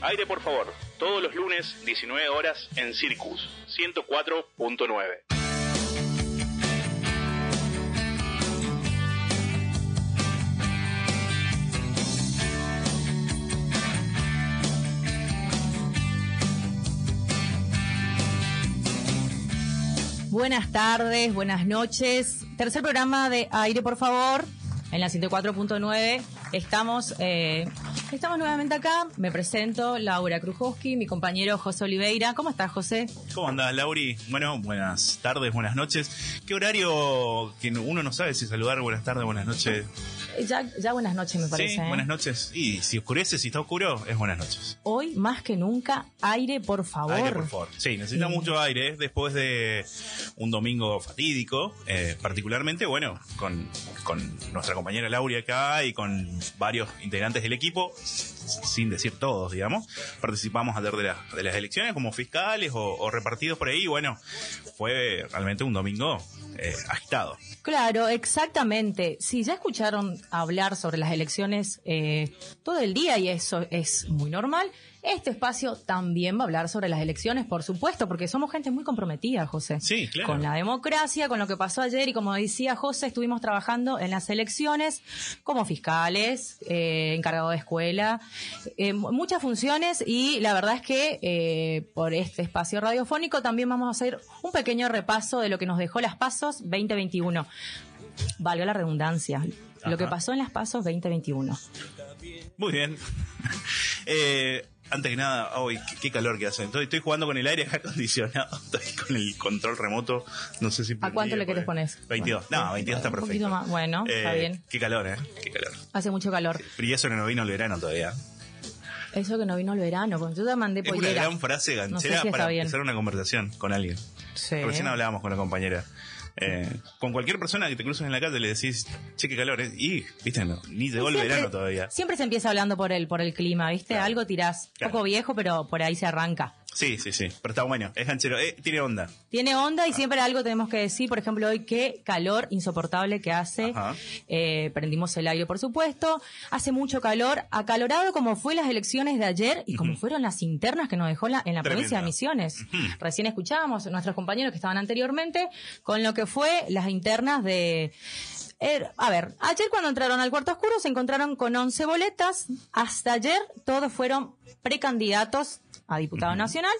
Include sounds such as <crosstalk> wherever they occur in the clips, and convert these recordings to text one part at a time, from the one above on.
Aire por favor, todos los lunes 19 horas en Circus 104.9. Buenas tardes, buenas noches. Tercer programa de Aire, por favor, en la 104.9. Estamos, eh, estamos nuevamente acá. Me presento, Laura Krujowski, mi compañero José Oliveira. ¿Cómo estás, José? ¿Cómo andás, Lauri? Bueno, buenas tardes, buenas noches. ¿Qué horario que uno no sabe si saludar buenas tardes, buenas noches? Eh, Ya, ya buenas noches, me parece. sí, ¿eh? buenas noches. Y si oscurece, si está oscuro, es buenas noches. Hoy, más que nunca, aire, por favor. Aire, por favor. Sí, necesitamos Sí. mucho aire después de un domingo fatídico, eh, particularmente, bueno, con, con nuestra compañera Lauri acá y con varios integrantes del equipo, sin decir todos, digamos, participamos ayer de, la- de las elecciones como fiscales o, repartidos por ahí. Bueno, fue realmente un domingo eh, agitado. Claro, exactamente. Si ya escucharon hablar sobre las elecciones eh, todo el día y eso es muy normal, este espacio también va a hablar sobre las elecciones, por supuesto, porque somos gente muy comprometida, José. Sí, claro. Con la democracia, con lo que pasó ayer y como decía José, estuvimos trabajando en las elecciones como fiscales, eh, encargado de escuela, eh, mu- muchas funciones y la verdad es que eh, por este espacio radiofónico también vamos a hacer un pequeño repaso de lo que nos dejó las pasos 2021. Valga la redundancia. Lo que pasó en las pasos 2021. Muy bien. <laughs> Eh, antes que nada, hoy qué, qué calor que hace. Estoy, estoy jugando con el aire <laughs> acondicionado, estoy con el control remoto. No sé si. ¿A cuánto le querés poner? 22. No, 22 está Un perfecto. poquito más. Bueno, está Eh, bien. Qué calor, ¿eh? Qué calor. Hace mucho calor. Y eso que no vino el verano todavía. Eso que no vino el verano, porque yo te mandé Es una pollera. gran frase ganchera No sé si está para empezar una conversación con alguien. Sí. Recién hablábamos con la compañera. Eh, con cualquier persona que te cruces en la calle le decís, che, qué calor es. Y, viste, no, ni llegó el verano todavía. Siempre se empieza hablando por el, por el clima, ¿viste? Claro. Algo tirás. Claro. Poco viejo, pero por ahí se arranca. Sí, sí, sí. Pero está bueno. Es ganchero. Eh, tiene onda. Tiene Ah. onda y siempre algo tenemos que decir. Por ejemplo, hoy qué calor insoportable que hace. Eh, prendimos el aire, por supuesto. Hace mucho calor. Acalorado como fue las elecciones de ayer y como fueron las internas que nos dejó la, en la Tremendo. provincia de Misiones. Recién escuchábamos a nuestros compañeros que estaban anteriormente con lo que fue las internas de... Eh, a ver, ayer cuando entraron al cuarto oscuro se encontraron con 11 boletas. Hasta ayer todos fueron precandidatos a diputado nacional.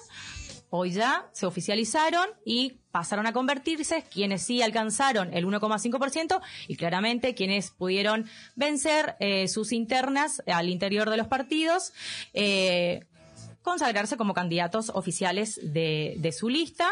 Hoy ya se oficializaron y pasaron a convertirse quienes sí alcanzaron el 1,5% y claramente quienes pudieron vencer eh, sus internas al interior de los partidos. eh, consagrarse como candidatos oficiales de, su lista.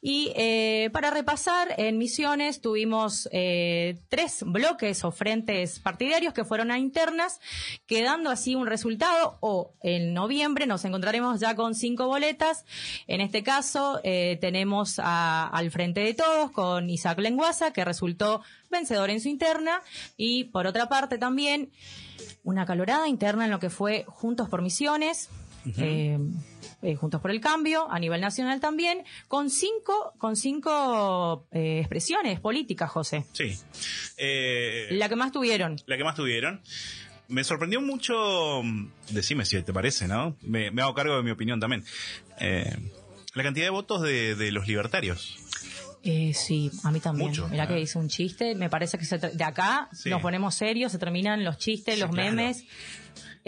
Y eh, para repasar, en Misiones tuvimos eh, tres bloques o frentes partidarios que fueron a internas, quedando así un resultado, o en noviembre nos encontraremos ya con cinco boletas. En este caso eh, tenemos a- al Frente de Todos con Isaac Lenguaza, que resultó vencedor en su interna, y por otra parte también una calorada interna en lo que fue Juntos por Misiones, eh, eh, Juntos por el Cambio, a nivel nacional también, con cinco, con cinco eh, expresiones políticas, José. Sí. Eh, La que más tuvieron. la que más tuvieron. Me sorprendió mucho, mm, decime si te parece, ¿no? Me, me hago cargo de mi opinión también. Eh, la cantidad de votos de, de los libertarios. Eh, sí, a mí también. Mucho, Mira ah. que hice un chiste, me parece que se de acá Sí. nos ponemos serios, se terminan los chistes, Sí, los claro.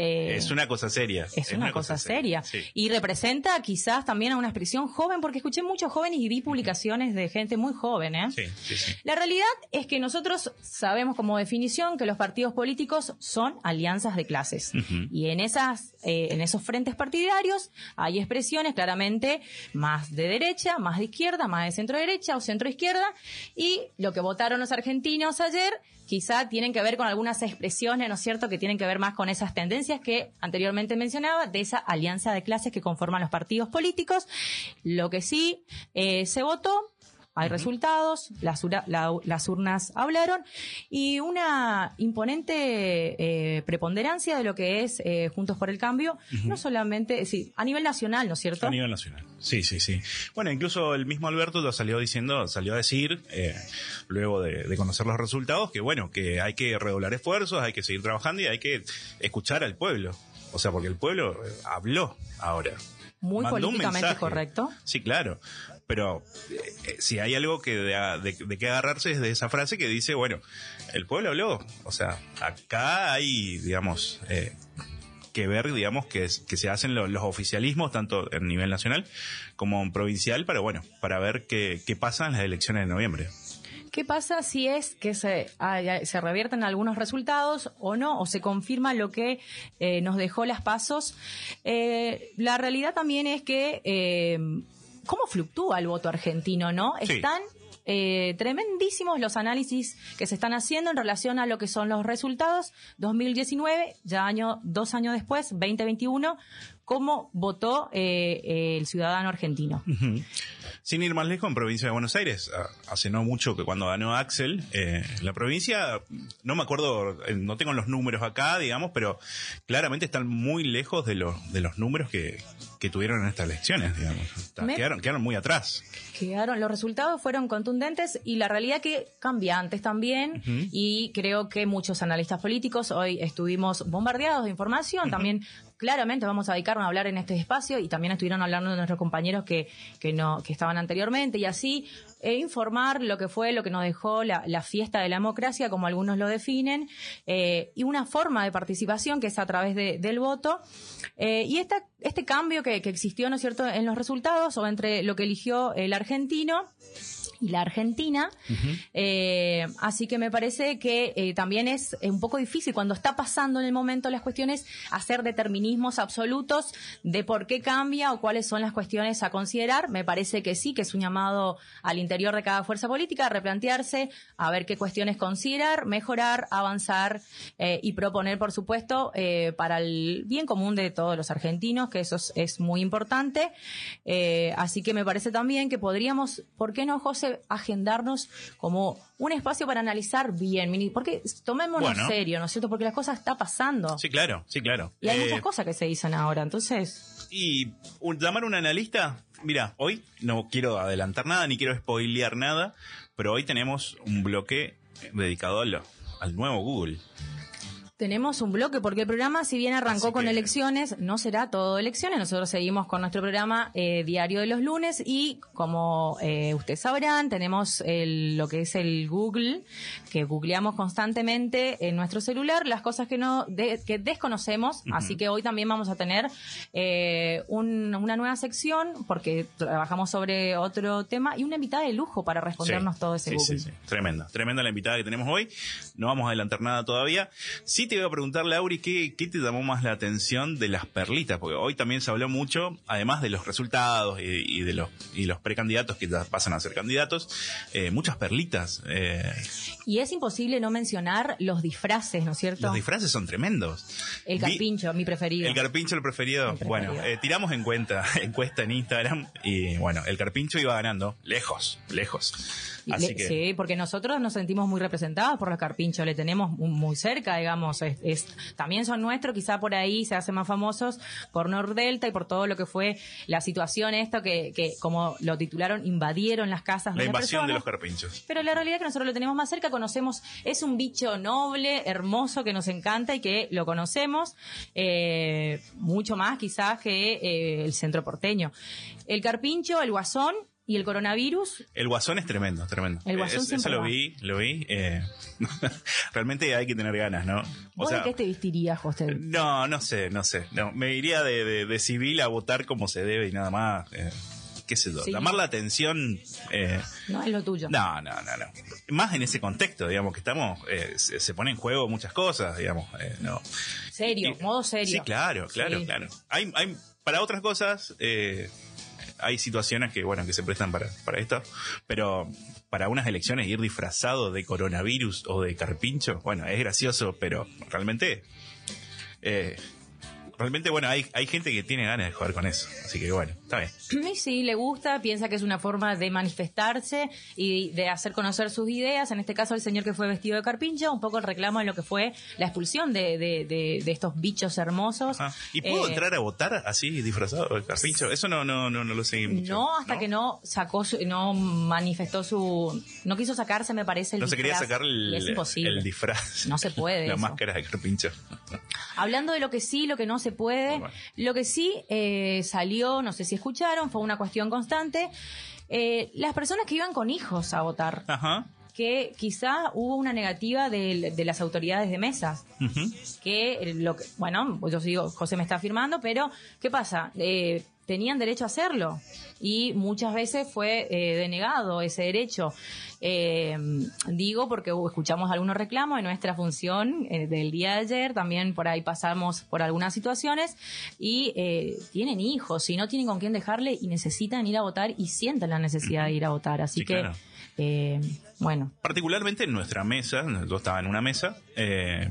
Eh, es una cosa seria. Es una, cosa, seria. Sí. Y representa quizás también a una expresión joven, porque escuché muchos jóvenes y vi publicaciones de gente muy joven, ¿eh? Sí, sí. La realidad es que nosotros sabemos como definición que los partidos políticos son alianzas de clases. Y en esas, eh, en esos frentes partidarios hay expresiones claramente más de derecha, más de izquierda, más de centro derecha o centro izquierda. Y lo que votaron los argentinos ayer quizá tienen que ver con algunas expresiones, ¿no es cierto?, que tienen que ver más con esas tendencias que anteriormente mencionaba, de esa alianza de clases que conforman los partidos políticos. Lo que sí eh, se votó hay resultados, las, ura- la- las urnas hablaron y una imponente eh, preponderancia de lo que es eh, Juntos por el Cambio, no solamente, sí, a nivel nacional, ¿no es cierto? A nivel nacional. Sí, sí, sí. Bueno, incluso el mismo Alberto lo salió diciendo, salió a decir, eh, luego de, de conocer los resultados, que bueno, que hay que redoblar esfuerzos, hay que seguir trabajando y hay que escuchar al pueblo. O sea, porque el pueblo eh, habló ahora. Muy Mandó políticamente correcto. Sí, claro. Pero eh, si hay algo que de, de, de que agarrarse es de esa frase que dice, bueno, el pueblo habló. O sea, acá hay, digamos, eh, que ver, digamos, que, se hacen los, oficialismos, tanto a nivel nacional como en provincial, para, bueno, para ver qué, qué pasa en las elecciones de noviembre. ¿Qué pasa si es que se, se revierten algunos resultados o no, o se confirma lo que eh, nos dejó las pasos? Eh, la realidad también es que, ¿cómo fluctúa el voto argentino, no? Sí. Están eh, tremendísimos los análisis que se están haciendo en relación a lo que son los resultados 2019, ya año, dos años después, 2021, cómo votó eh, eh, el ciudadano argentino. Sin ir más lejos, en provincia de Buenos Aires, a- hace no mucho que cuando ganó Axel, eh, la provincia, no me acuerdo, eh, no tengo los números acá, digamos, pero claramente están muy lejos de los, de los números que, que tuvieron en estas elecciones, digamos. Me- Quedaron, quedaron muy atrás. Quedaron, los resultados fueron contundentes y la realidad que cambiantes también y creo que muchos analistas políticos hoy estuvimos bombardeados de información, también claramente vamos a dedicarnos a hablar en este espacio y también estuvieron hablando de nuestros compañeros que, que no, que estaban anteriormente y así eh, informar lo que fue, lo que nos dejó la, fiesta de la democracia, como algunos lo definen, eh, y una forma de participación que es a través de- del voto. Eh, y esta, este cambio que, que existió, ¿no es cierto?, en los resultados o entre lo que eligió el argentino y la Argentina. Eh, así que me parece que eh, también es eh, un poco difícil cuando está pasando en el momento las cuestiones hacer determinismos absolutos de por qué cambia o cuáles son las cuestiones a considerar. Me parece que sí, que es un llamado al interior de cada fuerza política a replantearse, a ver qué cuestiones considerar, mejorar, avanzar eh, y proponer, por supuesto, para el bien común de todos los argentinos, que eso es, es muy importante. Así que me parece también que podríamos, ¿por qué no, José, agendarnos como un espacio para analizar bien? Porque tomémonos Bueno. serio, ¿no es cierto? Porque las cosas están pasando. Sí, claro, sí, claro. Y hay Eh, muchas cosas que se dicen ahora, entonces... Y un- llamar a un analista, mira, hoy no quiero adelantar nada ni quiero spoilear nada, pero hoy tenemos un bloque dedicado a lo- al nuevo Google. Tenemos un bloque porque el programa, si bien arrancó Así con que- elecciones, no será todo elecciones. Nosotros seguimos con nuestro programa eh, diario de los lunes y, como eh, ustedes sabrán, tenemos el- lo que es el Google, que googleamos constantemente en nuestro celular las cosas que no de- que desconocemos. Así que hoy también vamos a tener eh, un- una nueva sección porque trabajamos sobre otro tema y una invitada de lujo para respondernos Sí, todo ese sí, Google. sí, sí. Tremenda, tremenda la invitada que tenemos hoy. No vamos a adelantar nada todavía. Sí te voy a preguntar, Lauri, ¿qué, qué te llamó más la atención de las perlitas? Porque hoy también se habló mucho, además de los resultados y, y de los y los precandidatos que ya pasan a ser candidatos, eh, muchas perlitas. Eh, Y es imposible no mencionar los disfraces, ¿no es cierto? los disfraces son tremendos. El Vi- carpincho, mi preferido. El carpincho el preferido. El preferido. Bueno, eh, tiramos en cuenta, <laughs> encuesta en Instagram y bueno, el carpincho iba ganando, lejos, lejos. Y Así le- que Sí, porque nosotros nos sentimos muy representados por los carpinchos, le tenemos mu- muy cerca, digamos. Es, es- también son nuestros, quizá por ahí se hacen más famosos por Nordelta y por todo lo que fue la situación, esto que, que como lo titularon, invadieron las casas la de invasión de los carpinchos. Pero la realidad es que nosotros lo tenemos más cerca, conocemos, es un bicho noble, hermoso, que nos encanta y que lo conocemos eh, mucho más quizás que eh, el centro porteño. El carpincho, el guasón y el coronavirus El guasón es tremendo, tremendo. El guasón es- Eso lo vi, lo vi. eh, <laughs> realmente hay que tener ganas, ¿no? O ¿Vos sea, de qué te vestirías, José? no, no sé, no sé. No, me iría de, de- de civil a votar como se debe y nada más. eh, qué sé yo. Sí. Llamar la atención. eh, No es lo tuyo. no, no, no, no. Más en ese contexto, digamos, que estamos. eh, se, se pone en juego muchas cosas, digamos. no. Serio, Y- modo serio. Sí, claro, claro, Sí. claro. Hay, hay, para otras cosas, eh, hay situaciones que, bueno, que se prestan para, para esto, pero para unas elecciones ir disfrazado de coronavirus o de carpincho, bueno, es gracioso, pero realmente, eh, realmente, bueno, hay, hay gente que tiene ganas de jugar con eso, así que bueno, está bien. Y sí, le gusta, piensa que es una forma de manifestarse y de hacer conocer sus ideas. En este caso, el señor que fue vestido de carpincho, un poco el reclamo de lo que fue la expulsión de, de, de- de estos bichos hermosos. Ajá. ¿Y puedo Eh, entrar a votar así, disfrazado de carpincho? Eso no, no, no, no lo seguí mucho. No, hasta que no sacó, su- no manifestó su, no quiso sacarse, me parece el No se quería sacar el, el disfraz. No se puede <laughs> La eso. máscara de carpincho. Hablando de lo que sí, lo que no se puede, Bueno. lo que sí eh, salió, no sé si escucharon, fue una cuestión constante. eh, las personas que iban con hijos a votar, Ajá. que quizá hubo una negativa de, de las autoridades de mesas que lo que, bueno, yo digo, José me está afirmando, pero ¿qué pasa? Eh, tenían derecho a hacerlo y muchas veces fue eh, denegado ese derecho. Eh, digo porque uh, escuchamos algunos reclamos en nuestra función eh, del día de ayer, también por ahí pasamos por algunas situaciones y eh, tienen hijos y no tienen con quién dejarle y necesitan ir a votar y sienten la necesidad de ir a votar. Así Sí, que, claro. eh, bueno, Particularmente en nuestra mesa, yo estaba en una mesa, eh,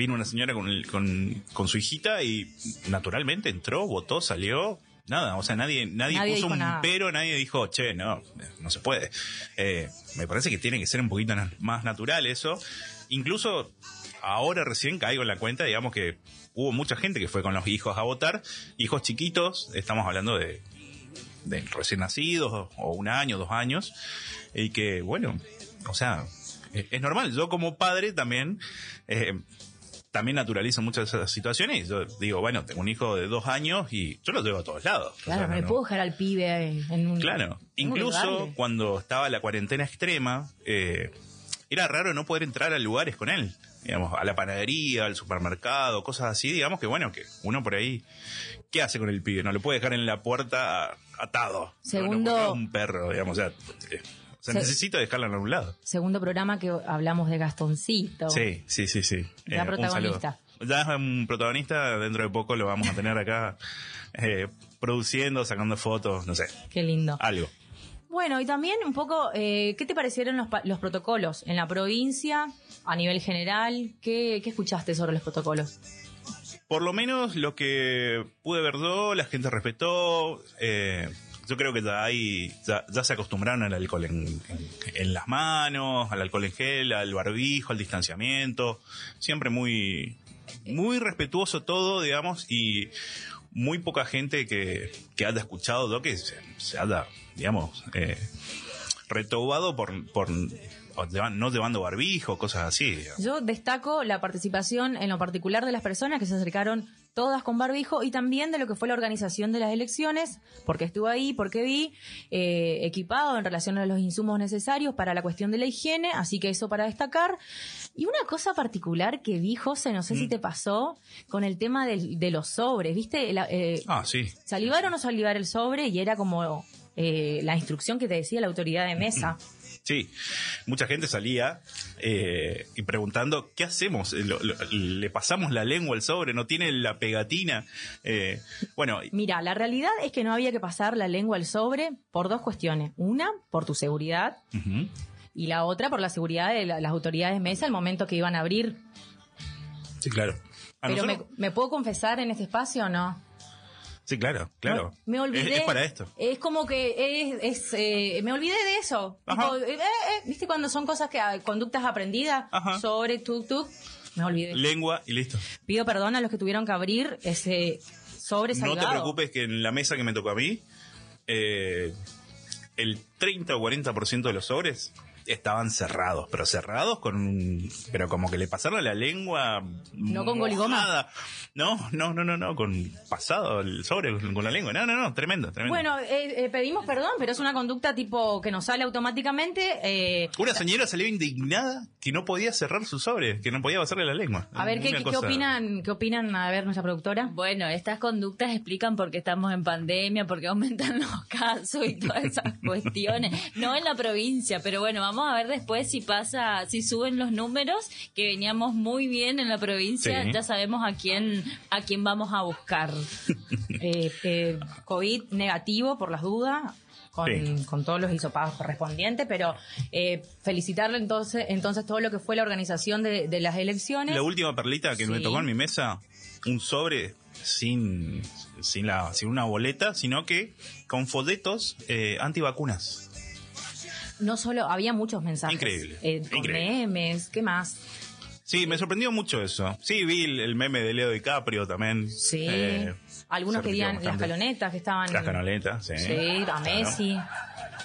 vino una señora con, el- con, con su hijita y naturalmente entró, votó, salió. Nada, o sea, nadie, nadie, Nadie puso un nada. pero, nadie dijo, che, no, no se puede. Eh, me parece que tiene que ser un poquito más natural eso. Incluso ahora recién caigo en la cuenta, digamos que hubo mucha gente que fue con los hijos a votar, hijos chiquitos, estamos hablando de, de recién nacidos o un año, dos años, y que, bueno, o sea, eh, es normal. Yo como padre también, eh, también naturalizo muchas de esas situaciones. Yo digo, bueno, tengo un hijo de dos años y yo lo llevo a todos lados. O claro, sea, no le no- puedo dejar al pibe en un... Claro, un incluso cuando estaba la cuarentena extrema, eh, era raro no poder entrar a lugares con él. Digamos, a la panadería, al supermercado, cosas así, digamos que bueno, que uno por ahí, ¿qué hace con el pibe? No lo puede dejar en la puerta atado. Segundo- No, no, como un perro, digamos, o sea, eh, o sea, Se- necesita dejarlo en algún lado. Segundo programa que hablamos de Gastoncito. Sí, sí, sí, sí. Ya un protagonista. Ya es un protagonista, dentro de poco lo vamos a tener acá <laughs> eh, produciendo, sacando fotos, no sé, Qué lindo. algo. Bueno, y también un poco, eh, ¿qué te parecieron los, pa- los protocolos en la provincia, a nivel general? ¿Qué, qué escuchaste sobre los protocolos? Por lo menos lo que pude ver yo, la gente respetó. eh, yo creo que ya hay, ya, ya se acostumbraron al alcohol en, en- las manos, al alcohol en gel, al barbijo, al distanciamiento. Siempre muy, muy respetuoso todo, digamos, y muy poca gente que, que haya escuchado yo que se, se haya, digamos, eh, retobado por, por no llevando barbijo, cosas así. digamos. Yo destaco la participación en lo particular de las personas que se acercaron todas con barbijo y también de lo que fue la organización de las elecciones, porque estuve ahí, porque vi eh, equipado en relación a los insumos necesarios para la cuestión de la higiene, así que eso para destacar. Y una cosa particular que vi, José, no sé si te pasó, con el tema del- de los sobres, ¿viste? La- eh, Ah, sí. salivar o no salivar el sobre y era como eh, la instrucción que te decía la autoridad de mesa. <clears throat> Sí, mucha gente salía eh, y preguntando, ¿qué hacemos? Eh, lo- lo- ¿Le pasamos la lengua al sobre? ¿No tiene la pegatina? Eh, bueno, Mira, la realidad es que no había que pasar la lengua al sobre por dos cuestiones. Una, por tu seguridad, y la otra, por la seguridad de la- las autoridades de mesa al momento que iban a abrir. sí, claro. ¿A Pero me? ¿me puedo confesar en este espacio o no? Sí, claro, claro. Me, me olvidé. Es, es para esto. Es como que es, es, eh, me olvidé de eso. Tipo, eh, eh, ¿Viste cuando son cosas que, ah, conductas aprendidas? Ajá. Sobre, tuk, tuk. Me olvidé. Lengua y listo. Pido perdón a los que tuvieron que abrir ese sobre No te preocupes que en la mesa que me tocó a mí, eh, el 30 o 40% de los sobres estaban cerrados, pero cerrados con un, pero como que le pasaron la lengua No con goligoma. No, no, no, no, no, con pasado el sobre con la lengua. No, no, no, tremendo, tremendo. Bueno, eh, eh, pedimos perdón, pero es una conducta tipo que nos sale automáticamente. eh, Una señora salió indignada que no podía cerrar su sobre, que no podía pasarle la lengua. a ver, ¿qué, qué opinan? ¿Qué opinan? A ver, nuestra productora. Bueno, estas conductas explican por qué estamos en pandemia, por qué aumentan los <laughs> casos y todas esas cuestiones. No en la provincia, pero bueno, vamos a ver después si pasa, si suben los números, que veníamos muy bien en la provincia, Sí. ya sabemos a quién, a quién vamos a buscar. <laughs> Eh, eh, COVID negativo, por las dudas. Con, Sí. con todos los hisopados correspondientes, pero eh, felicitarle entonces, entonces todo lo que fue la organización de, de las elecciones. La última perlita que me tocó en mi mesa, un sobre sin, sin, la, sin una boleta, sino que con folletos eh, antivacunas. No solo, había muchos mensajes. Increíble, Eh, con increíble. memes, ¿qué más? Sí, me sorprendió mucho eso. Sí, vi el, el meme de Leo DiCaprio también. Sí. Eh, Algunos querían las calonetas que estaban. Las canoletas, sí. Sí, a Claro. Messi.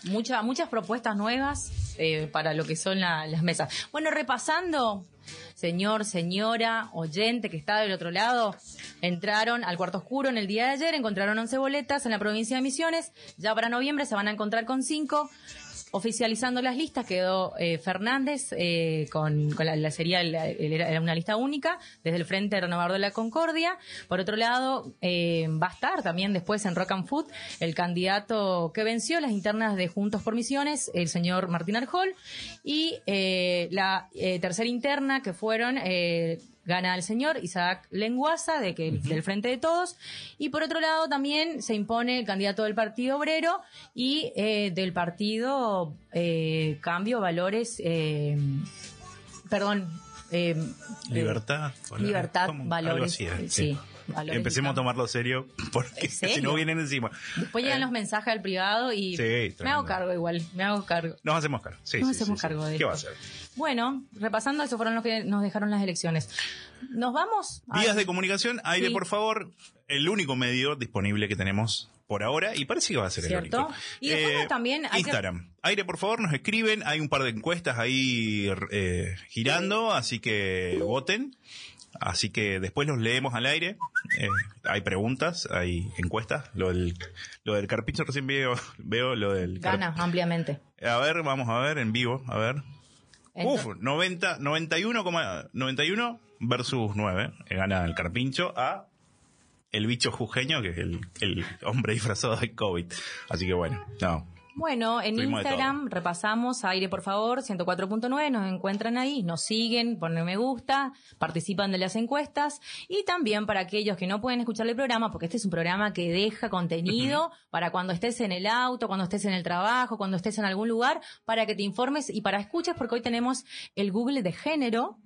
Mucha- muchas propuestas nuevas. eh, para lo que son la- las mesas. Bueno, repasando, señor, señora, oyente que está del otro lado, entraron al cuarto oscuro en el día de ayer, encontraron 11 boletas en la provincia de Misiones, ya para noviembre se van a encontrar con 5. Oficializando las listas quedó eh, Fernández eh, con, la, sería era una lista única desde el Frente Renovador de la Concordia. Por otro lado, eh, va a estar también después en Rock and Food el candidato que venció las internas de Juntos por Misiones, el señor Martín Arjol, y la tercera interna que fueron gana el señor Isaac Lenguaza de que, del Frente de Todos. Y por otro lado también se impone el candidato del Partido Obrero y eh, del Partido eh, Cambio Valores eh, perdón eh, Libertad. Libertad Valores así, sí, Empecemos a tomarlo serio <clears throat> porque si no vienen encima. Después llegan los mensajes al privado y Sí, me tremendo. hago cargo igual, me hago cargo. Nos hacemos cargo. Sí, Nos sí, hacemos sí, cargo de ¿Qué va a hacer? Bueno, repasando, esos fueron los que nos dejaron las elecciones. ¿Nos vamos? a- Vías de comunicación, aire por favor, el único medio disponible que tenemos por ahora y parece que va a ser ¿Cierto? el único. Y después también hay que- Instagram. Aire por favor, nos escriben, hay un par de encuestas ahí eh, girando, así que voten. Así que después los leemos al aire. Eh, hay preguntas, hay encuestas. Lo del, lo del carpincho recién veo, veo lo del Gana ampliamente. A ver, vamos a ver en vivo, a ver. Entonces- Uf, 90, 91,91 versus 9. eh, Gana el Carpincho a el bicho jujeño, que es el, el hombre disfrazado de COVID. Así que bueno, no. Bueno, en Instagram repasamos aire por favor 104.9, nos encuentran ahí, nos siguen, ponen me gusta, participan de las encuestas y también para aquellos que no pueden escuchar el programa, porque este es un programa que deja contenido para cuando estés en el auto, cuando estés en el trabajo, cuando estés en algún lugar, para que te informes y para escuches, porque hoy tenemos el Google de género.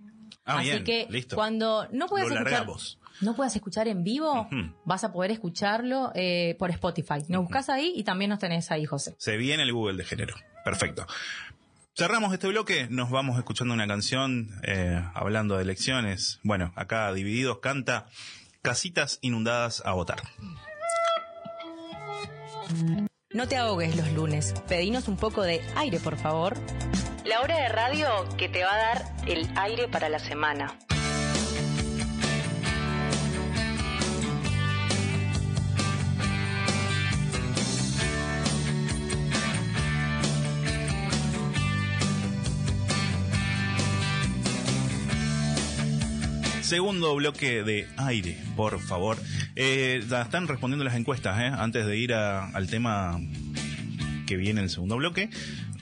Ah, Así bien, que listo. cuando no puedes Lo escuchar, largamos. No puedas escuchar en vivo, vas a poder escucharlo eh, por Spotify. Nos buscas ahí y también nos tenés ahí, José. Se viene el Google de género. Perfecto. Cerramos este bloque, nos vamos escuchando una canción eh, hablando de elecciones. Bueno, acá Divididos canta Casitas inundadas a votar. No te ahogues los lunes. Pedinos un poco de aire, por favor. La hora de radio que te va a dar el aire para la semana. Segundo bloque de aire, por favor. Eh, están respondiendo las encuestas, ¿eh? Antes de ir a- al tema que viene en el segundo bloque.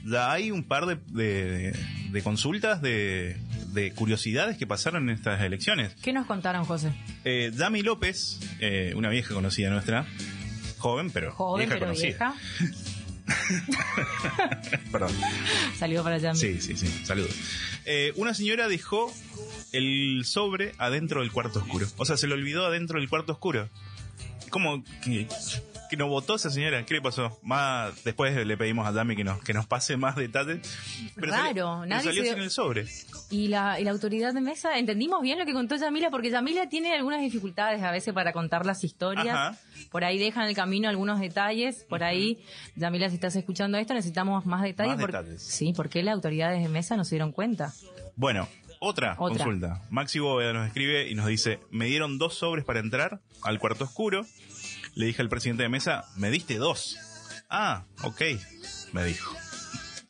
Ya hay un par de, de- de consultas, de, de curiosidades que pasaron en estas elecciones. ¿Qué nos contaron, José? Eh, Dami López, eh, una vieja conocida nuestra, joven, pero Joven, vieja pero conocida. vieja. <laughs> Perdón. Salió para allá. Sí, sí, sí. Saludos. Eh, una señora dejó el sobre adentro del cuarto oscuro. O sea, se lo olvidó adentro del cuarto oscuro. ¿Cómo que, que no votó esa señora? ¿Qué le pasó? Más después le pedimos a Dami que nos que nos pase más detalles. Raro, salió, pero nadie salió se- sin el sobre. Y la, y la autoridad de mesa, entendimos bien lo que contó Yamila, porque Yamila tiene algunas dificultades a veces para contar las historias. Ajá. Por ahí dejan en el camino algunos detalles. Por ahí, Yamila, si estás escuchando esto, necesitamos más detalles. Más porque- detalles. Sí, porque las autoridades de mesa no se dieron cuenta. Bueno, otra, Otra. consulta. Maxi Bóveda nos escribe y nos dice, me dieron dos sobres para entrar al cuarto oscuro. Le dije al presidente de mesa, me diste dos. Ah, ok, me dijo.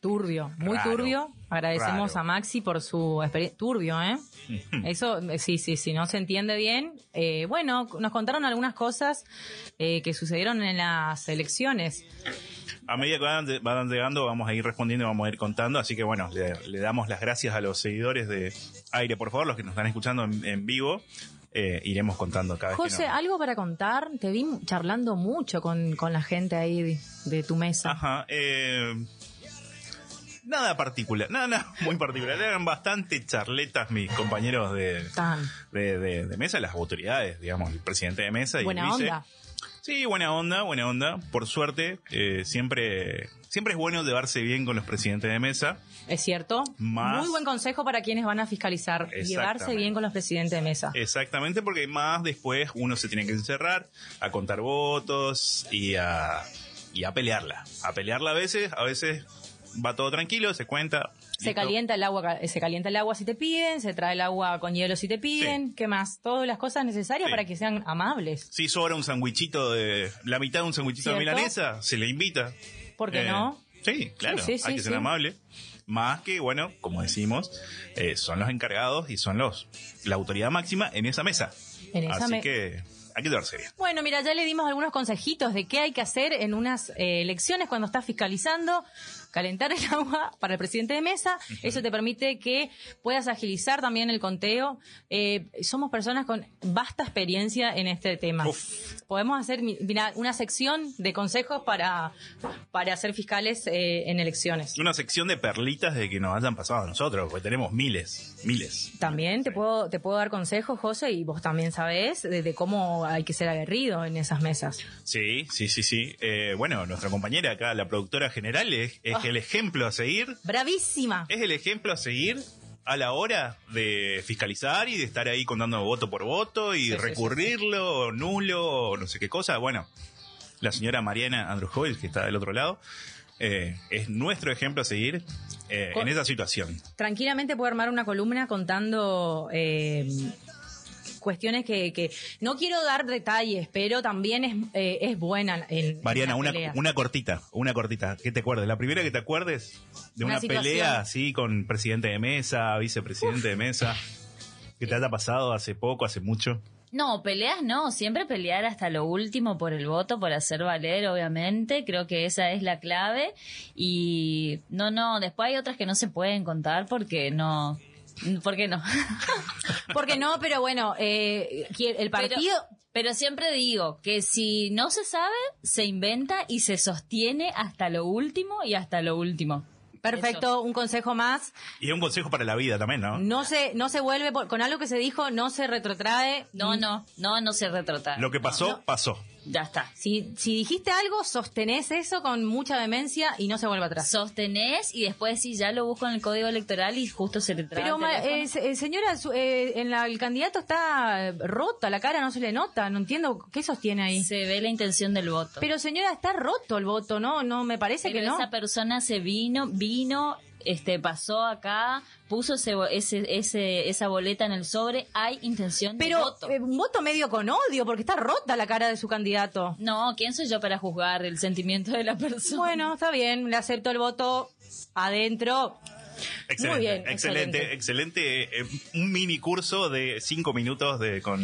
Turbio, muy Raro, turbio. Agradecemos raro. a Maxi por su experiencia. Turbio, ¿eh? <laughs> Eso, sí, sí, sí, no se entiende bien. Eh, bueno, nos contaron algunas cosas eh, que sucedieron en las elecciones. A medida que van, van llegando, vamos a ir respondiendo y vamos a ir contando. Así que bueno, le, le damos las gracias a los seguidores de Aire, por favor, los que nos están escuchando en, en vivo. Eh, iremos contando cada vez José, que no. algo para contar. Te vi charlando mucho con, con la gente ahí de, de tu mesa. Ajá, eh, nada particular, nada, nada muy particular. Eran bastante charletas mis compañeros de, Tan de, de- de mesa, las autoridades, digamos, el presidente de mesa y buena el vice. onda. Sí, buena onda, buena onda. Por suerte, eh, siempre, siempre es bueno llevarse bien con los presidentes de mesa. Es cierto. Más- Muy buen consejo para quienes van a fiscalizar. Llevarse bien con los presidentes de mesa. Exactamente, porque más después uno se tiene que encerrar a contar votos y a, y a pelearla. A pelearla a veces, a veces va todo tranquilo, se cuenta. Se calienta el agua, ca- se calienta el agua si te piden, se trae el agua con hielo si te piden, ¿qué más? Todas las cosas necesarias Sí. para que sean amables. Si sobra un sandwichito de. La mitad de un sandwichito de milanesa, se le invita. ¿Por qué Eh, no? Sí, claro, Sí, hay que ser amable. Más que, bueno, como decimos, eh, son los encargados y son los la autoridad máxima en esa mesa. En esa Así me- que hay que dar seria. Bueno, mira, ya le dimos algunos consejitos de qué hay que hacer en unas eh, elecciones cuando estás fiscalizando. Calentar el <laughs> agua para el presidente de mesa. Eso te permite que puedas agilizar también el conteo. Eh, somos personas con vasta experiencia en este tema. Uf. Podemos hacer mira, una sección de consejos para, para ser fiscales eh, en elecciones. Una sección de perlitas de que nos hayan pasado a nosotros, porque tenemos miles, miles. También te puedo, te puedo dar consejos, José, y vos también sabés de, de cómo hay que ser aguerrido en esas mesas. Sí, sí, sí, sí. Eh, bueno, nuestra compañera acá, la productora general, es, es Ah. el ejemplo a seguir. ¡Bravísima! Es el ejemplo a seguir a la hora de fiscalizar y de estar ahí contando voto por voto y Sí, sí, recurrirlo, o nulo, o no sé qué cosa. Bueno, la señora Mariana Andrujovic, que está del otro lado, eh, es nuestro ejemplo a seguir eh, Con- en esa situación. tranquilamente puedo armar una columna contando eh, cuestiones que, que no quiero dar detalles, pero también es, eh, es buena en Mariana, en una, una cortita, una cortita. ¿Qué te acuerdes? La primera que te acuerdes de Una pelea así con presidente de mesa, vicepresidente de mesa, que te haya pasado hace poco, hace mucho. No, peleas no, siempre pelear hasta lo último por el voto, por hacer valer, obviamente, creo que esa es la clave y no, no, después hay otras que no se pueden contar porque no, ¿por qué no? <laughs> Porque no, pero bueno, eh, el partido... Pero, pero siempre digo que si no se sabe, se inventa y se sostiene hasta lo último y hasta lo último. Perfecto, un consejo más. Y es un consejo para la vida también, ¿no? No se, no se vuelve, por- con algo que se dijo, no se retrotrae. No, no, no, no se retrata. Lo que pasó, No. pasó. Ya está. Si, si dijiste algo, sostenés eso con mucha vehemencia y no se vuelve atrás. Sostenés y después sí, ya lo busco en el código electoral y justo se le trae. Pero, ma- eh, eh, señora, su- eh, en la- el candidato está rota, la cara no se le nota, no entiendo qué sostiene ahí. se ve la intención del voto. Pero señora, está roto el voto, ¿no? No, me parece Pero que no. esa persona se vino, vino, este, pasó acá, puso ese, bo- ese, ese, esa boleta en el sobre, hay intención de Pero voto. eh, un voto medio con odio, porque está rota la cara de su candidato. No, ¿quién soy yo para juzgar el sentimiento de la persona? Bueno, está bien, le acepto el voto adentro. Excelente, Muy bien, excelente, excelente. eh, un mini curso de cinco minutos de, con,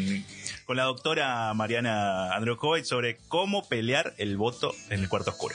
con la doctora Mariana Androkovic sobre cómo pelear el voto en el cuarto oscuro.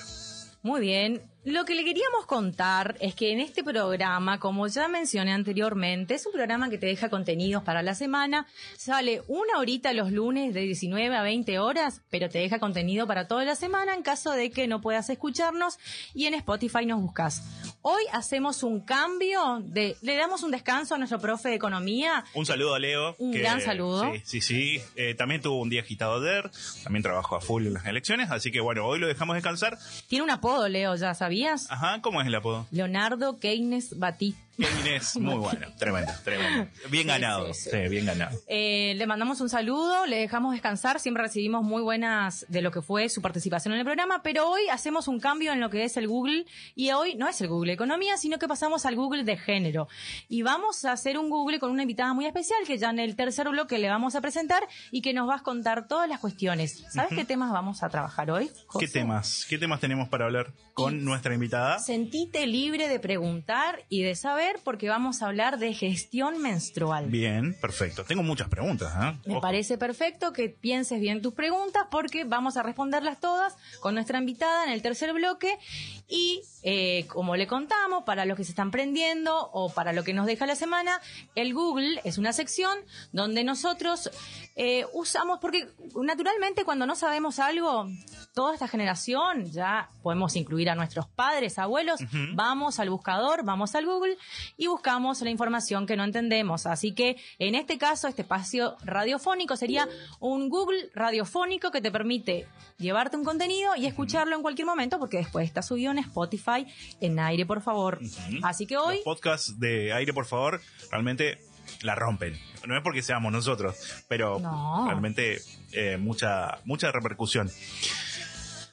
Muy bien. Lo que le queríamos contar es que en este programa, como ya mencioné anteriormente, es un programa que te deja contenidos para la semana. Sale una horita los lunes de 19 a 20 horas, pero te deja contenido para toda la semana en caso de que no puedas escucharnos y en Spotify nos buscas. Hoy hacemos un cambio de, le damos un descanso a nuestro profe de economía. Un saludo a Leo. Un gran saludo. Sí, sí, sí. Eh, también tuvo un día agitado ayer. También trabajó a full en las elecciones. Así que bueno, hoy lo dejamos descansar. Tiene un apodo, Leo, ¿ya sabías? Ajá, ¿cómo es el apodo? Leonardo Keynes Batista. Inés, <laughs> muy bueno, tremendo, tremendo. Bien ganado, sí, sí, sí. bien ganado. Eh, le mandamos un saludo, le dejamos descansar, siempre recibimos muy buenas de lo que fue su participación en el programa, pero hoy hacemos un cambio en lo que es el Google y hoy no es el Google Economía, sino que pasamos al Google de género. Y vamos a hacer un Google con una invitada muy especial que ya en el tercer bloque le vamos a presentar y que nos va a contar todas las cuestiones. ¿Sabes qué temas vamos a trabajar hoy? José? ¿Qué temas? ¿Qué temas tenemos para hablar con nuestra invitada? Sentite libre de preguntar y de saber porque vamos a hablar de gestión menstrual. Bien, perfecto. Tengo muchas preguntas. ¿eh? Me Ojo. parece perfecto que pienses bien tus preguntas porque vamos a responderlas todas con nuestra invitada en el tercer bloque y eh, como le contamos, para los que se están prendiendo o para lo que nos deja la semana, el Google es una sección donde nosotros eh, usamos, porque naturalmente cuando no sabemos algo, toda esta generación, ya podemos incluir a nuestros padres, abuelos, vamos al buscador, vamos al Google y buscamos la información que no entendemos. Así que en este caso, este espacio radiofónico sería un Google radiofónico que te permite llevarte un contenido y escucharlo en cualquier momento porque después está subido en Spotify en aire, por favor. Así que hoy Los podcasts de aire, por favor, realmente la rompen. No es porque seamos nosotros, pero No. realmente eh, mucha, mucha repercusión.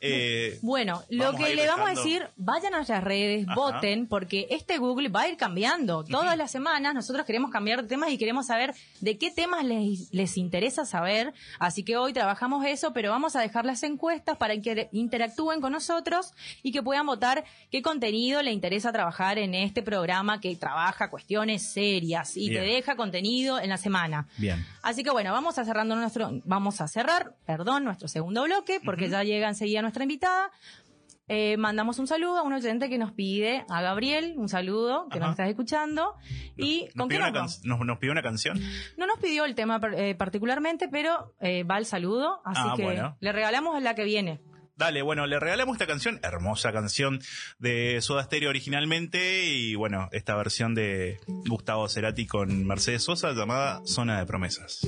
Eh, Bueno, lo que le vamos a decir, vayan a nuestras redes, Ajá. voten, porque este Google va a ir cambiando. Todas las semanas nosotros queremos cambiar de temas y queremos saber de qué temas les, les interesa saber. Así que hoy trabajamos eso, pero vamos a dejar las encuestas para que interactúen con nosotros y que puedan votar qué contenido le interesa trabajar en este programa que trabaja cuestiones serias y Bien. te deja contenido en la semana. Bien. Así que bueno, vamos a cerrando nuestro, vamos a cerrar, perdón, nuestro segundo bloque, porque ya llega enseguida nuestra invitada. Eh, mandamos un saludo a un oyente que nos pide, a Gabriel, un saludo, que Ajá. nos estás escuchando. ¿Y Nos con pidió una vamos? can- nos, nos pidió una canción. No nos pidió el tema eh, particularmente, pero eh, va el saludo, así Ah, que bueno. le regalamos la que viene. Dale, bueno, le regalamos esta canción, hermosa canción de Soda Stereo originalmente y bueno, esta versión de Gustavo Cerati con Mercedes Sosa llamada Zona de Promesas.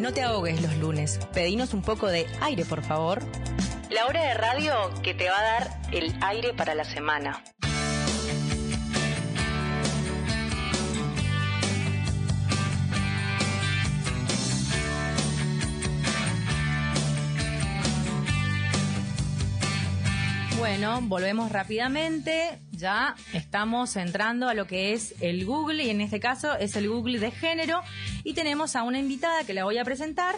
No te ahogues los lunes, pedinos un poco de aire, por favor. La hora de radio que te va a dar el aire para la semana. Bueno, volvemos rápidamente. Ya estamos entrando a lo que es el Google y en este caso es el Google de género. Y tenemos a una invitada que la voy a presentar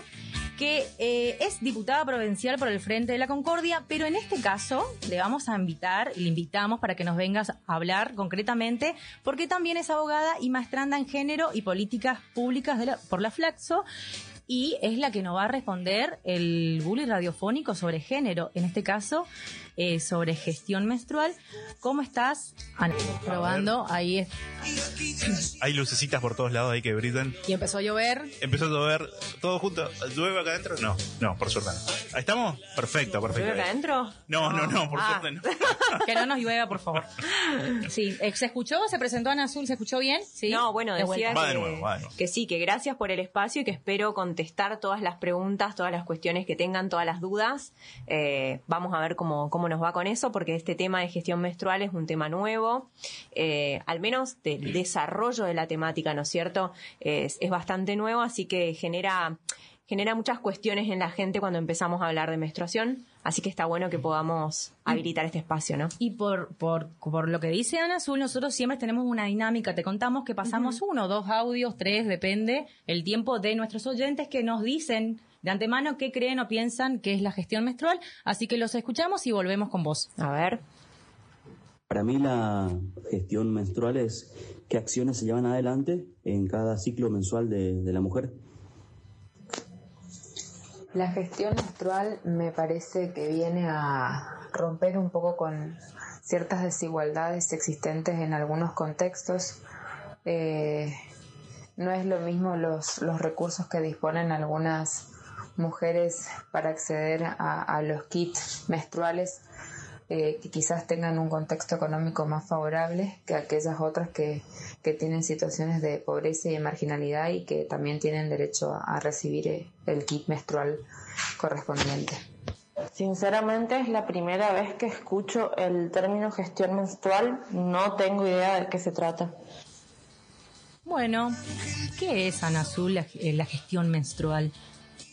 que eh, es diputada provincial por el Frente de la Concordia, pero en este caso le vamos a invitar, le invitamos para que nos vengas a hablar concretamente, porque también es abogada y maestranda en género y políticas públicas por la Flaxo y es la que nos va a responder el bullying radiofónico sobre género, en este caso eh, sobre gestión menstrual. ¿Cómo estás? Ana, probando, ahí es. Hay lucecitas por todos lados ahí que brillan. Y empezó a llover. Empezó a llover todo junto. ¿Llueve acá adentro? No, no, por suerte no. ¿Ahí estamos? Perfecto, perfecto. ¿Llueve acá adentro? No, no, no, por Ah. suerte no. <laughs> Que no nos llueva, por favor. Sí, eh, ¿se escuchó? ¿Se presentó Ana Azul? ¿Se escuchó bien? Sí. No, bueno, De decía. Va de que, nuevo, va de nuevo. que sí, que gracias por el espacio y que espero contestar todas las preguntas, todas las cuestiones que tengan, todas las dudas. Eh, vamos a ver cómo, cómo nos va con eso, porque este tema de gestión menstrual es un tema nuevo, eh, al menos del desarrollo de la temática, ¿no es cierto? Es, es bastante nuevo, así que genera genera muchas cuestiones en la gente cuando empezamos a hablar de menstruación, así que está bueno que podamos habilitar este espacio, ¿no? Y por, por, por lo que dice Ana Azul, nosotros siempre tenemos una dinámica. Te contamos que pasamos uno, dos audios, tres, depende el tiempo de nuestros oyentes que nos dicen de antemano qué creen o piensan que es la gestión menstrual. Así que los escuchamos y volvemos con vos. A ver. Para mí la gestión menstrual es qué acciones se llevan adelante en cada ciclo mensual de, de la mujer. La gestión menstrual me parece que viene a romper un poco con ciertas desigualdades existentes en algunos contextos. Eh, no es lo mismo los, los recursos que disponen algunas mujeres para acceder a, a los kits menstruales eh, que quizás tengan un contexto económico más favorable que aquellas otras que, que tienen situaciones de pobreza y de marginalidad y que también tienen derecho a, a recibir eh, el kit menstrual correspondiente. Sinceramente es la primera vez que escucho el término gestión menstrual, no tengo idea de qué se trata. Bueno, ¿qué es Ana Azul la, eh, la gestión menstrual?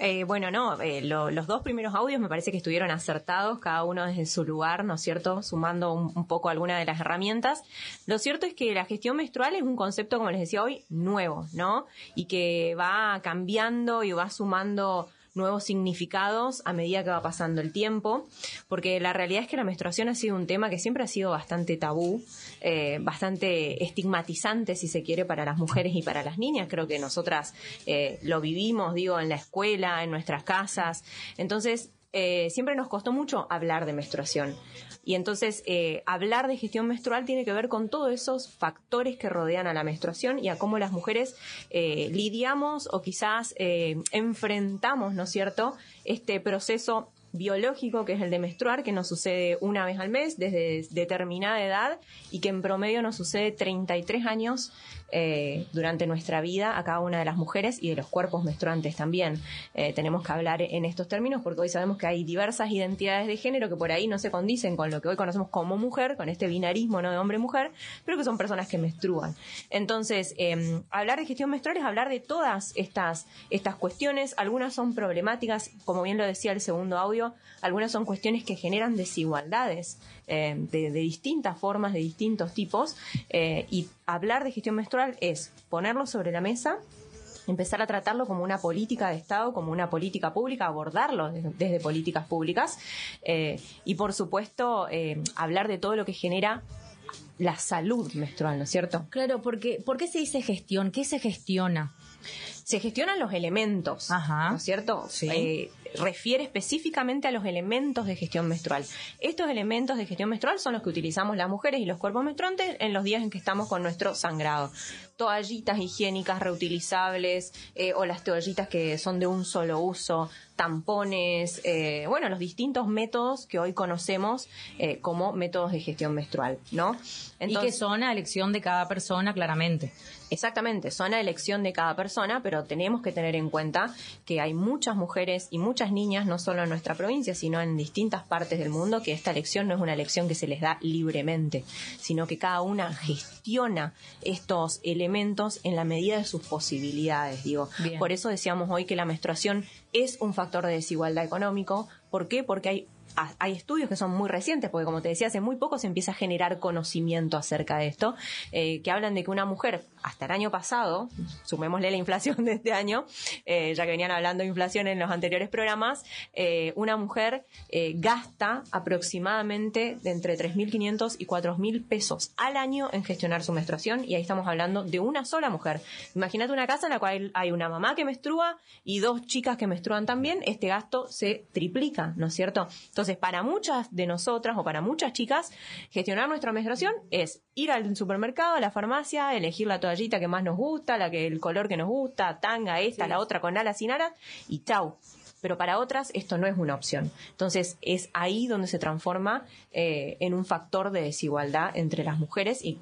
Eh, bueno, no, eh, lo- los dos primeros audios me parece que estuvieron acertados, cada uno desde su lugar, ¿no es cierto? Sumando un, un poco alguna de las herramientas. Lo cierto es que la gestión menstrual es un concepto, como les decía hoy, nuevo, ¿no? Y que va cambiando y va sumando nuevos significados a medida que va pasando el tiempo, porque la realidad es que la menstruación ha sido un tema que siempre ha sido bastante tabú, eh, bastante estigmatizante, si se quiere, para las mujeres y para las niñas. Creo que nosotras eh, lo vivimos, digo, en la escuela, en nuestras casas. Entonces, eh, siempre nos costó mucho hablar de menstruación. Y entonces, eh, hablar de gestión menstrual tiene que ver con todos esos factores que rodean a la menstruación y a cómo las mujeres eh, lidiamos o quizás eh, enfrentamos, ¿no es cierto?, este proceso biológico que es el de menstruar, que nos sucede una vez al mes desde determinada edad y que en promedio nos sucede 33 años eh, durante nuestra vida a cada una de las mujeres y de los cuerpos menstruantes también. Eh, tenemos que hablar en estos términos porque hoy sabemos que hay diversas identidades de género que por ahí no se condicen con lo que hoy conocemos como mujer, con este binarismo de hombre-mujer, pero que son personas que menstruan. Entonces, eh, hablar de gestión menstrual es hablar de todas estas, estas cuestiones. Algunas son problemáticas, como bien lo decía el segundo audio, algunas son cuestiones que generan desigualdades eh, de, distintas formas, de distintos tipos, eh, y hablar de gestión menstrual es ponerlo sobre la mesa, empezar a tratarlo como una política de Estado, como una política pública, abordarlo desde, políticas públicas eh, y por supuesto hablar de todo lo que genera la salud menstrual, ¿no es cierto? Claro, porque ¿por qué se dice gestión? ¿Qué se gestiona? Se gestionan los elementos, ¿no es cierto? Eh, refiere específicamente a los elementos de gestión menstrual. Estos elementos de gestión menstrual son los que utilizamos las mujeres y los cuerpos menstruantes en los días en que estamos con nuestro sangrado. Toallitas higiénicas reutilizables eh, o las toallitas que son de un solo uso, tampones, eh, bueno, los distintos métodos que hoy conocemos eh, como métodos de gestión menstrual, ¿no? y que son a elección de cada persona, claramente. Exactamente, son a elección de cada persona, pero tenemos que tener en cuenta que hay muchas mujeres y muchas niñas, no solo en nuestra provincia, sino en distintas partes del mundo, que esta elección no es una elección que se les da libremente, sino que cada una gestiona estos elementos en la medida de sus posibilidades, digo. Por eso decíamos hoy que la menstruación es un factor de desigualdad económico. ¿Por qué? Porque hay hay estudios que son muy recientes, porque como te decía, hace muy poco se empieza a generar conocimiento acerca de esto, eh, que hablan de que una mujer hasta el año pasado, sumémosle la inflación de este año, eh, ya que venían hablando de inflación en los anteriores programas, eh, una mujer gasta aproximadamente de entre 3.500 y 4.000 pesos al año en gestionar su menstruación, y ahí estamos hablando de una sola mujer. Imagínate una casa en la cual hay una mamá que menstrua y dos chicas que menstruan también, este gasto se triplica, ¿no es cierto? Entonces, para muchas de nosotras o para muchas chicas, gestionar nuestra menstruación es ir al supermercado, a la farmacia, elegir la toallita que más nos gusta, la que el color que nos gusta, tanga, esta, la otra con alas sin alas y chau pero para otras esto no es una opción. Entonces es ahí donde se transforma eh, en un factor de desigualdad entre las mujeres y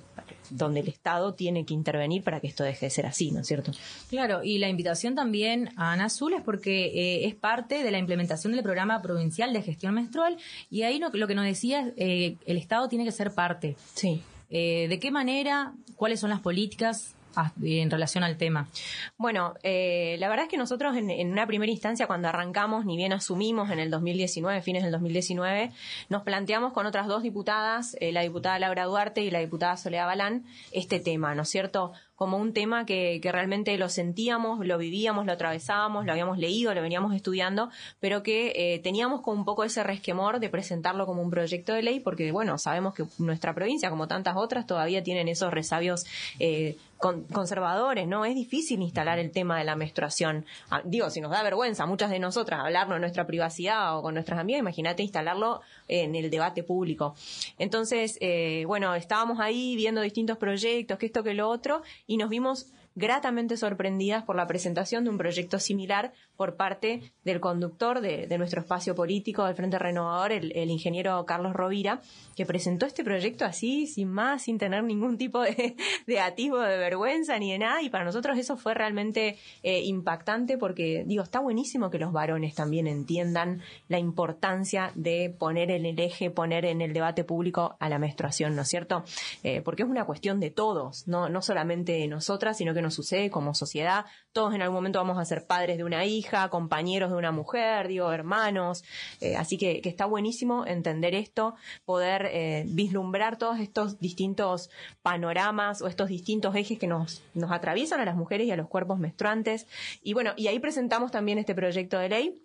donde el Estado tiene que intervenir para que esto deje de ser así, ¿no es cierto? Claro, y la invitación también a Ana Azul es porque eh, es parte de la implementación del programa provincial de gestión menstrual y ahí lo, que nos decía eh, el Estado tiene que ser parte. Sí. ¿De qué manera? ¿Cuáles son las políticas? En relación al tema? Bueno, eh, la verdad es que nosotros en, una primera instancia, cuando arrancamos, ni bien asumimos en el 2019, fines del 2019, nos planteamos con otras dos diputadas, eh, la diputada Laura Duarte y la diputada Soledad Balán, este tema, ¿no es cierto? Como un tema que, realmente lo sentíamos, lo vivíamos, lo atravesábamos, lo habíamos leído, lo veníamos estudiando, pero que eh, teníamos con un poco ese resquemor de presentarlo como un proyecto de ley, porque bueno, sabemos que nuestra provincia, como tantas otras, todavía tienen esos resabios eh, conservadores, ¿no? Es difícil instalar el tema de la menstruación. Ah, digo, si nos da vergüenza muchas de nosotras hablarnos en nuestra privacidad o con nuestras amigas, imagínate instalarlo en el debate público. Entonces, eh, bueno, estábamos ahí viendo distintos proyectos, que esto, que lo otro, y nos vimos gratamente sorprendidas por la presentación de un proyecto similar por parte del conductor de, nuestro espacio político del Frente Renovador, el, ingeniero Carlos Rovira, que presentó este proyecto así, sin más, sin tener ningún tipo de, atisbo de vergüenza ni de nada, y para nosotros eso fue realmente eh, impactante porque, digo, está buenísimo que los varones también entiendan la importancia de poner en el eje, poner en el debate público a la menstruación, ¿no es cierto? Eh, porque es una cuestión de todos, no, no solamente de nosotras, sino que nos sucede como sociedad. Todos en algún momento vamos a ser padres de una hija, compañeros de una mujer, digo, hermanos. Eh, así que, está buenísimo entender esto, poder eh, vislumbrar todos estos distintos panoramas o estos distintos ejes que nos, atraviesan a las mujeres y a los cuerpos menstruantes. Y bueno, y ahí presentamos también este proyecto de ley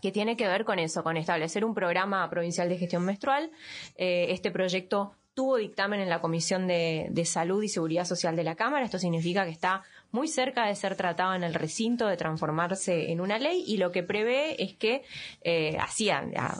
que tiene que ver con eso, con establecer un programa provincial de gestión menstrual. Eh, este proyecto tuvo dictamen en la Comisión de, Salud y Seguridad Social de la Cámara. Esto significa que está muy cerca de ser tratado en el recinto, de transformarse en una ley y lo que prevé es que, eh,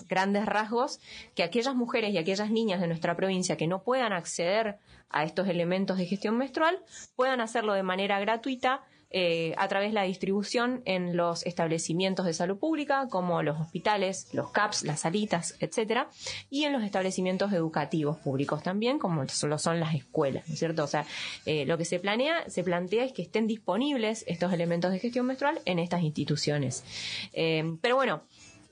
grandes rasgos, que aquellas mujeres y aquellas niñas de nuestra provincia que no puedan acceder a estos elementos de gestión menstrual puedan hacerlo de manera gratuita eh, a través de la distribución en los establecimientos de salud pública, como los hospitales, los CAPS, las salitas, etcétera, y en los establecimientos educativos públicos también, como lo son las escuelas, ¿no es cierto? O sea, eh, lo que se planea, se plantea es que estén disponibles estos elementos de gestión menstrual en estas instituciones. Eh, pero bueno,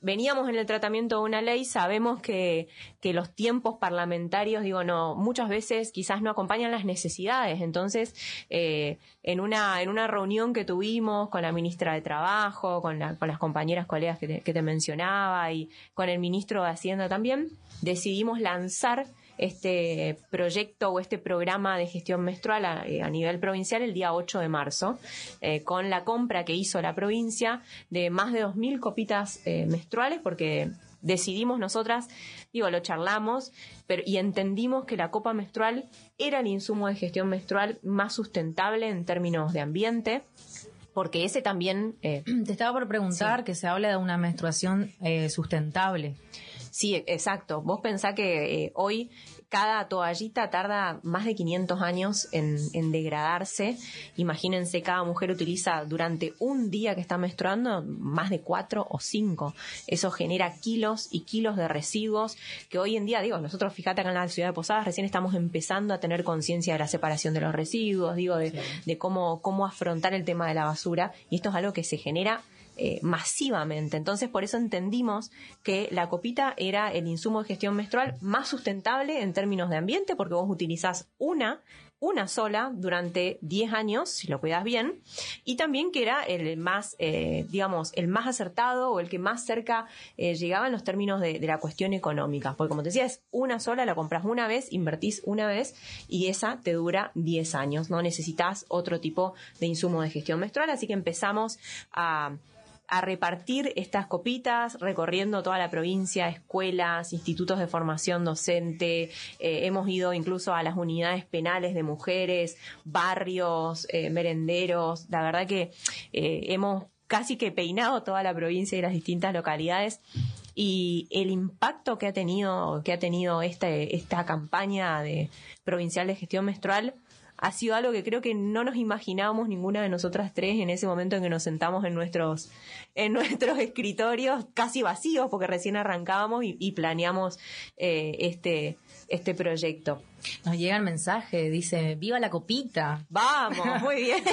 veníamos en el tratamiento de una ley, sabemos que, los tiempos parlamentarios, digo, no, muchas veces quizás no acompañan las necesidades. Entonces, eh, en, una, en una reunión que tuvimos con la ministra de Trabajo, con, la, con las compañeras colegas que te mencionaba y con el ministro de Hacienda también, decidimos lanzar este proyecto o este programa de gestión menstrual a, eh, a nivel provincial el día 8 de marzo, eh, con la compra que hizo la provincia de más de 2.000 copitas eh, menstruales, porque decidimos nosotras, digo, lo charlamos, pero, y entendimos que la copa menstrual era el insumo de gestión menstrual más sustentable en términos de ambiente, porque ese también... eh, <clears throat> Te estaba por preguntar que se habla de una menstruación eh, sustentable. Sí, exacto. Vos pensá que eh, hoy cada toallita tarda más de 500 años en, en degradarse. Imagínense, cada mujer utiliza durante un día que está menstruando más de cuatro o cinco. Eso genera kilos y kilos de residuos que hoy en día, digo, nosotros fíjate acá en la ciudad de Posadas recién estamos empezando a tener conciencia de la separación de los residuos, digo, de, de cómo, cómo afrontar el tema de la basura. Y esto es algo que se genera eh, masivamente. Entonces, por eso entendimos que la copita era el insumo de gestión menstrual más sustentable en términos de ambiente, porque vos utilizás una, una sola durante 10 años, si lo cuidas bien, y también que era el más, eh, digamos, el más acertado o el que más cerca eh, llegaba en los términos de, de la cuestión económica. Porque como te decía, es una sola, la compras una vez, invertís una vez y esa te dura 10 años. No necesitas otro tipo de insumo de gestión menstrual, así que empezamos a a repartir estas copitas recorriendo toda la provincia, escuelas, institutos de formación docente, eh, hemos ido incluso a las unidades penales de mujeres, barrios, eh, merenderos, la verdad que eh, hemos casi que peinado toda la provincia y las distintas localidades. Y el impacto que ha tenido que ha tenido este, esta campaña de provincial de gestión menstrual ha sido algo que creo que no nos imaginábamos ninguna de nosotras tres en ese momento en que nos sentamos en nuestros, en <laughs> nuestros escritorios casi vacíos porque recién arrancábamos y, planeamos eh, este, este proyecto. Nos llega el mensaje, dice, viva la copita. Vamos, <laughs> muy bien.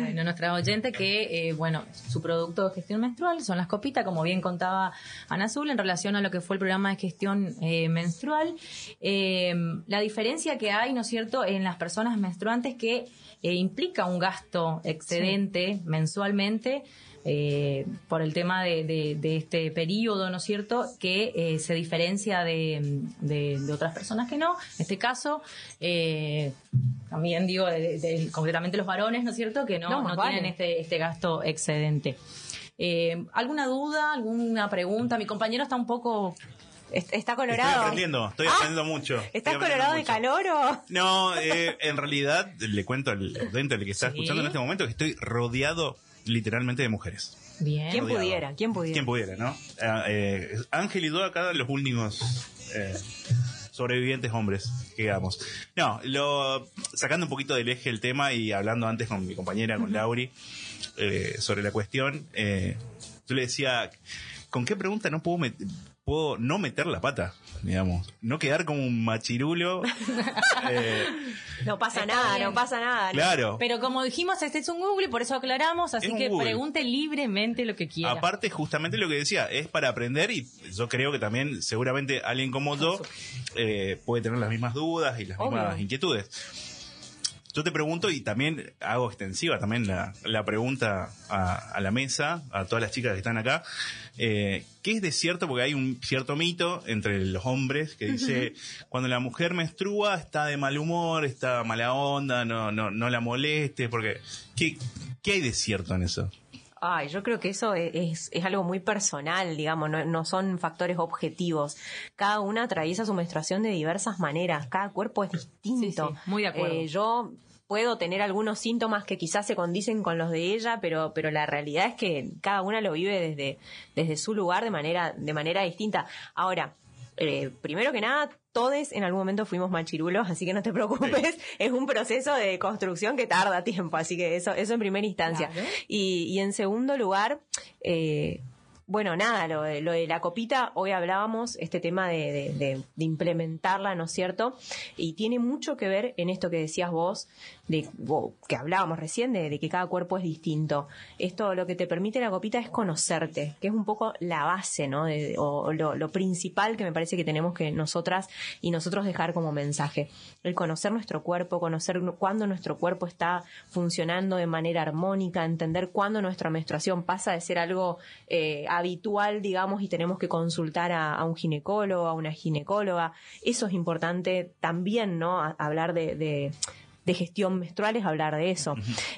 Bueno, nuestra oyente que, eh, bueno, su producto de gestión menstrual son las copitas, como bien contaba Ana Azul, en relación a lo que fue el programa de gestión eh, menstrual. Eh, la diferencia que hay, ¿no es cierto?, en las personas menstruantes que eh, implica un gasto excedente mensualmente eh, por el tema de, de- de este periodo, ¿no es cierto?, que eh, se diferencia de, de- de otras personas que no. En este caso, eh, también digo, de- de- concretamente los varones, ¿no es cierto?, que no, No, no, más vale. tienen este, este gasto excedente. Eh, ¿Alguna duda, alguna pregunta? Mi compañero está un poco... Est- Está Estoy colorado. aprendiendo, estoy Ah, aprendiendo mucho. ¿Estás Estoy colorado de calor o...? No, eh, en realidad le cuento al oyente al que está <laughs> Sí. escuchando en este momento que estoy rodeado literalmente de mujeres. Bien. ¿Quién pudiera? ¿Quién pudiera? ¿Quién pudiera, no? Ah, eh, Ángel y Doa, acá los últimos eh, sobrevivientes hombres, digamos. No, lo, sacando un poquito del eje el tema y hablando antes con mi compañera, con Lauri, eh, sobre la cuestión, eh, yo le decía, ¿con qué pregunta no puedo, met- puedo no meter la pata? Digamos, no quedar como un machirulo. <laughs> eh, No pasa Está nada, bien. no pasa nada. claro. Pero como dijimos, este es un Google y por eso aclaramos, así Es que Google. pregunte libremente lo que quiera. Aparte, justamente lo que decía, es para aprender y yo creo que también seguramente alguien como yo eh, puede tener las mismas dudas y las Obvio. mismas inquietudes. Yo te pregunto y también hago extensiva también la, la pregunta a, a la mesa, a todas las chicas que están acá. Eh, ¿Qué es de cierto? Porque hay un cierto mito entre los hombres que dice, cuando la mujer menstrua está de mal humor, está mala onda, no, no, no la moleste, porque ¿qué, ¿qué hay de cierto en eso? Ay, yo creo que eso e-, es, es algo muy personal, digamos, no, no son factores objetivos. Cada una atraviesa su menstruación de diversas maneras, cada cuerpo es distinto. Sí, sí, muy de acuerdo. Eh, yo puedo tener algunos síntomas que quizás se condicen con los de ella, pero, pero la realidad es que cada una lo vive desde, desde su lugar de manera, de manera distinta. Ahora, eh, primero que nada, todos en algún momento fuimos machirulos, así que no te preocupes, <laughs> es un proceso de construcción que tarda tiempo, así que eso, eso en primera instancia. Claro. Y, y en segundo lugar, eh, bueno, nada, lo de, lo de la copita, hoy hablábamos este tema de- de implementarla, ¿no es cierto? Y tiene mucho que ver en esto que decías vos, de que hablábamos recién, de, que cada cuerpo es distinto. Esto lo que te permite la copita es conocerte, que es un poco la base, ¿no? o lo, principal que me parece que tenemos que nosotras y nosotros dejar como mensaje. El conocer nuestro cuerpo, conocer cuándo nuestro cuerpo está funcionando de manera armónica, entender cuándo nuestra menstruación pasa de ser algo eh, habitual, digamos, y tenemos que consultar a, un ginecólogo, a una ginecóloga. Eso es importante también, ¿no? hablar de, de, gestión menstrual es hablar de eso.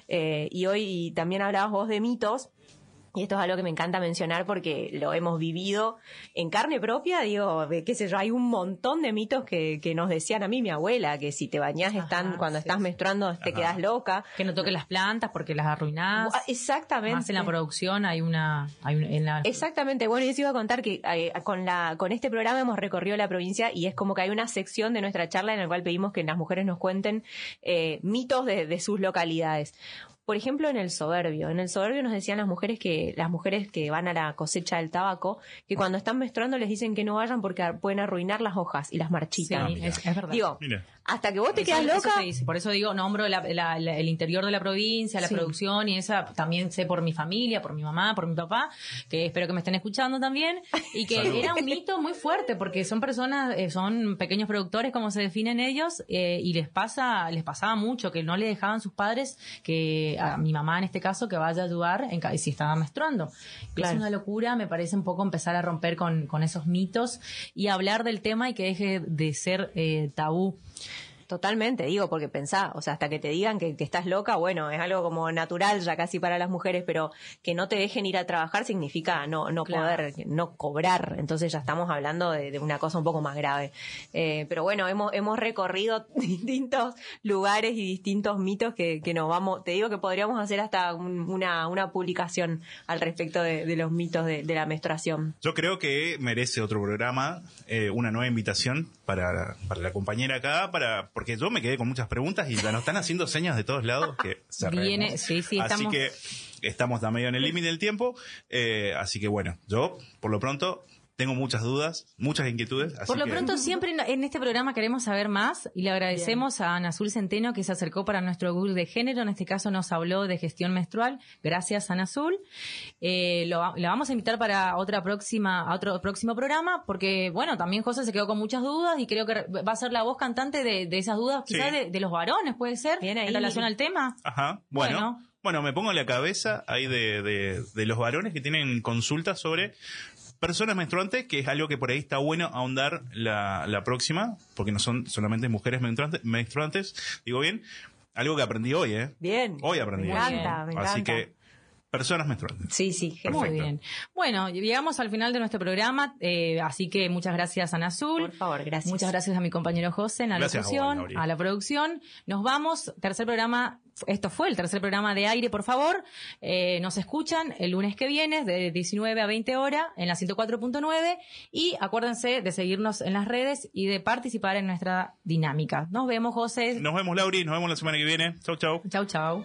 Eh, y hoy también hablabas vos de mitos y esto es algo que me encanta mencionar porque lo hemos vivido en carne propia, digo, qué sé yo, hay un montón de mitos que, que nos decían a mí mi abuela, que si te bañás están, cuando estás menstruando te quedas loca. Que no toques las plantas porque las arruinás. Exactamente. Más en la producción hay una, hay en la... Exactamente, bueno, yo les iba a contar que eh, con la, con este programa hemos recorrido la provincia y es como que hay una sección de nuestra charla en la cual pedimos que las mujeres nos cuenten eh, mitos de, de sus localidades. Por ejemplo, en el soberbio. En el soberbio nos decían las mujeres que, las mujeres que van a la cosecha del tabaco, que cuando están menstruando les dicen que no vayan porque pueden arruinar las hojas y las marchitan. Sí, es, verdad. Digo, hasta que vos te quedas loca. Por eso digo, nombro el interior de la provincia, la producción y esa también sé por mi familia, por mi mamá, por mi papá, que espero que me estén escuchando también. Y que era un mito muy fuerte porque son personas, eh, son pequeños productores como se definen ellos eh, y les pasa, les pasaba mucho que no le dejaban sus padres que a mi mamá en este caso que vaya a ayudar en, si estaba menstruando. Es una locura, me parece un poco empezar a romper con, con esos mitos y hablar del tema y que deje de ser eh, tabú. Totalmente, digo, porque pensá, o sea, hasta que te digan que, estás loca, bueno, es algo como natural ya casi para las mujeres, pero que no te dejen ir a trabajar significa no, no poder, no cobrar. Entonces ya estamos hablando de, una cosa un poco más grave. Eh, pero bueno, hemos, hemos recorrido <laughs> distintos lugares y distintos mitos que, que nos vamos, te digo que podríamos hacer hasta una, una publicación al respecto de, los mitos de, la menstruación. Yo creo que merece otro programa, eh, una nueva invitación para, para la compañera acá, para porque yo me quedé con muchas preguntas y ya nos están haciendo señas de todos lados que se Viene, sí, sí, Así que estamos a medio en el límite del tiempo. Eh, así que bueno, yo por lo pronto tengo muchas dudas, muchas inquietudes. Por lo pronto, siempre en este programa queremos saber más y le agradecemos a Ana Azul Centeno que se acercó para nuestro Google de género. En este caso nos habló de gestión menstrual. Gracias, Ana Azul. Eh, lo, la vamos a invitar para otra próxima, a otro próximo programa porque, bueno, también José se quedó con muchas dudas y creo que va a ser la voz cantante de, esas dudas, quizás de, los varones, puede ser, en relación al tema. Ajá, bueno. bueno. me pongo en la cabeza ahí de, de, los varones que tienen consultas sobre personas menstruantes, que es algo que por ahí está bueno ahondar la, la próxima, porque no son solamente mujeres menstruantes, menstruantes, digo bien, algo que aprendí hoy, ¿eh? Bien. Hoy aprendí. Me encanta, me Así que personas menstruantes. Sí, sí, muy bien. Bueno, llegamos al final de nuestro programa, eh, así que muchas gracias Ana Azul. Por favor, gracias. Muchas gracias a mi compañero José en la locución, a, la producción. Nos vamos, tercer programa, esto fue el tercer programa de aire, por favor. Eh, nos escuchan el lunes que viene de 19 a 20 horas en la 104.9 y acuérdense de seguirnos en las redes y de participar en nuestra dinámica. Nos vemos, José. Nos vemos, Lauri. Nos vemos la semana que viene. Chau, chau. Chau, chau.